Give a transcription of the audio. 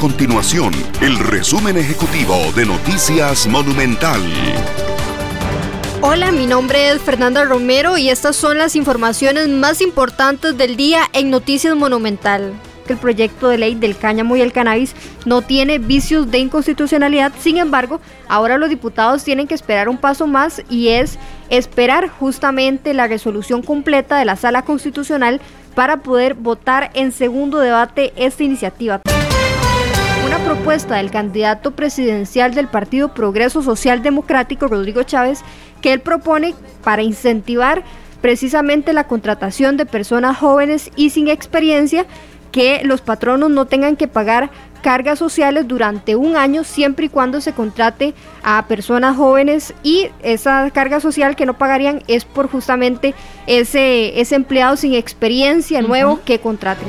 continuación el resumen ejecutivo de Noticias Monumental. Hola, mi nombre es Fernanda Romero y estas son las informaciones más importantes del día en Noticias Monumental el proyecto de ley del cáñamo y el cannabis no tiene vicios de inconstitucionalidad. Sin embargo, ahora los diputados tienen que esperar un paso más y es esperar justamente la resolución completa de la sala constitucional para poder votar en segundo debate esta iniciativa. Propuesta del candidato presidencial del Partido Progreso Social Democrático, Rodrigo Chávez, que él propone para incentivar precisamente la contratación de personas jóvenes y sin experiencia que los patronos no tengan que pagar cargas sociales durante un año siempre y cuando se contrate a personas jóvenes y esa carga social que no pagarían es por justamente ese, ese empleado sin experiencia nuevo que contraten.